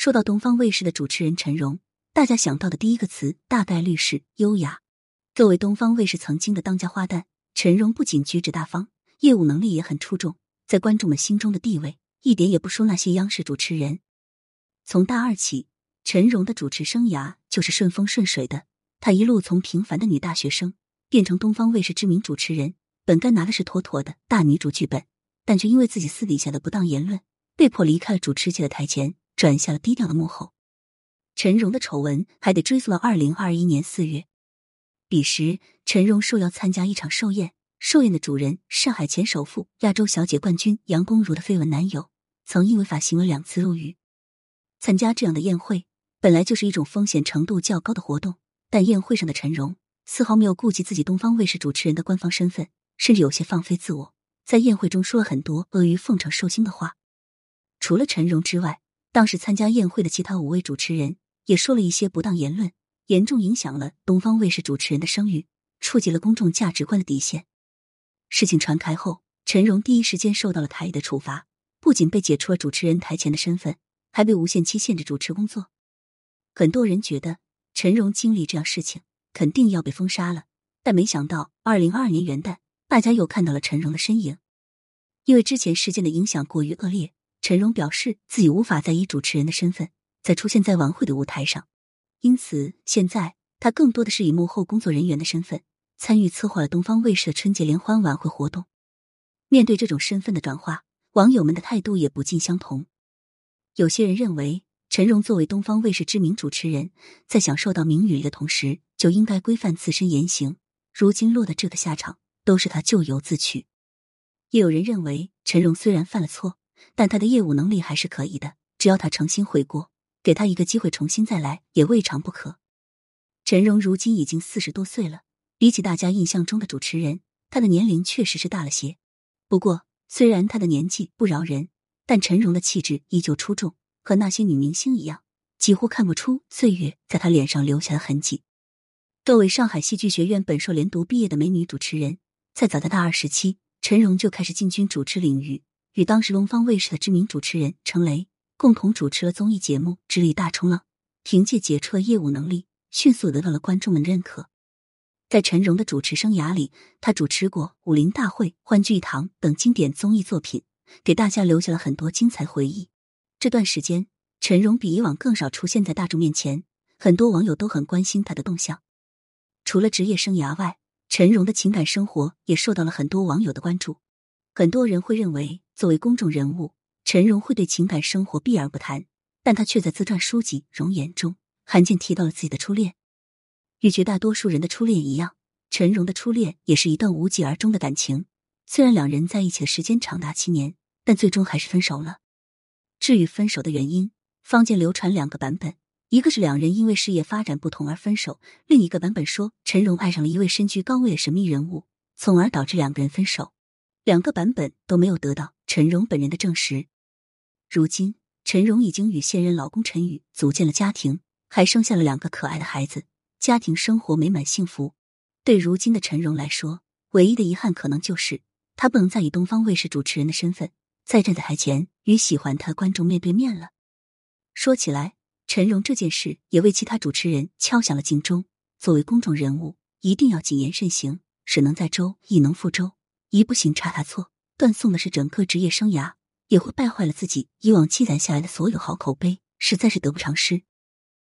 说到东方卫视的主持人陈荣，大家想到的第一个词大概率是优雅。作为东方卫视曾经的当家花旦，陈荣不仅举止大方，业务能力也很出众，在观众们心中的地位一点也不输那些央视主持人。从大二起，陈荣的主持生涯就是顺风顺水的。她一路从平凡的女大学生变成东方卫视知名主持人，本该拿的是妥妥的大女主剧本，但却因为自己私底下的不当言论，被迫离开了主持界的台前，转向了低调的幕后。陈荣的丑闻还得追溯到二零二一年四月，彼时陈荣受邀参加一场寿宴，寿宴的主人上海前首富、亚洲小姐冠军杨恭如的绯闻男友，曾因为发行了两次入狱。参加这样的宴会本来就是一种风险程度较高的活动。但宴会上的陈荣丝毫没有顾及自己东方卫视主持人的官方身份，甚至有些放飞自我，在宴会中说了很多阿谀奉承寿星的话。除了陈荣之外，当时参加宴会的其他五位主持人也说了一些不当言论，严重影响了东方卫视主持人的声誉，触及了公众价值观的底线。事情传开后，陈荣第一时间受到了台里的处罚，不仅被解除了主持人台前的身份，还被无限期限制主持工作。很多人觉得。陈荣经历这样事情，肯定要被封杀了。但没想到，二零二二年元旦，大家又看到了陈荣的身影。因为之前事件的影响过于恶劣，陈荣表示自己无法再以主持人的身份再出现在晚会的舞台上，因此现在他更多的是以幕后工作人员的身份参与策划了东方卫视的春节联欢晚会活动。面对这种身份的转化，网友们的态度也不尽相同。有些人认为。陈荣作为东方卫视知名主持人，在享受到名誉的同时，就应该规范自身言行。如今落得这个下场，都是他咎由自取。也有人认为，陈荣虽然犯了错，但他的业务能力还是可以的。只要他诚心悔过，给他一个机会重新再来，也未尝不可。陈荣如今已经四十多岁了，比起大家印象中的主持人，他的年龄确实是大了些。不过，虽然他的年纪不饶人，但陈荣的气质依旧出众。和那些女明星一样，几乎看不出岁月在他脸上留下的痕迹。作为上海戏剧学院本硕连读毕业的美女主持人，在早在大二时期，陈荣就开始进军主持领域，与当时东方卫视的知名主持人程雷共同主持了综艺节目《智力大冲浪》，凭借杰出的业务能力，迅速得到了观众们的认可。在陈荣的主持生涯里，他主持过《武林大会》《欢聚一堂》等经典综艺作品，给大家留下了很多精彩回忆。这段时间，陈荣比以往更少出现在大众面前，很多网友都很关心他的动向。除了职业生涯外，陈荣的情感生活也受到了很多网友的关注。很多人会认为，作为公众人物，陈荣会对情感生活避而不谈，但他却在自传书籍《容颜》中罕见提到了自己的初恋。与绝大多数人的初恋一样，陈荣的初恋也是一段无疾而终的感情。虽然两人在一起的时间长达七年，但最终还是分手了。至于分手的原因，坊间流传两个版本，一个是两人因为事业发展不同而分手，另一个版本说陈荣爱上了一位身居高位的神秘人物，从而导致两个人分手。两个版本都没有得到陈荣本人的证实。如今，陈荣已经与现任老公陈宇组建了家庭，还生下了两个可爱的孩子，家庭生活美满幸福。对如今的陈荣来说，唯一的遗憾可能就是他不能再以东方卫视主持人的身份。再站在台前与喜欢他观众面对面了。说起来，陈荣这件事也为其他主持人敲响了警钟。作为公众人物，一定要谨言慎行，使能载舟，亦能覆舟。一不行差踏错，断送的是整个职业生涯，也会败坏了自己以往积攒下来的所有好口碑，实在是得不偿失。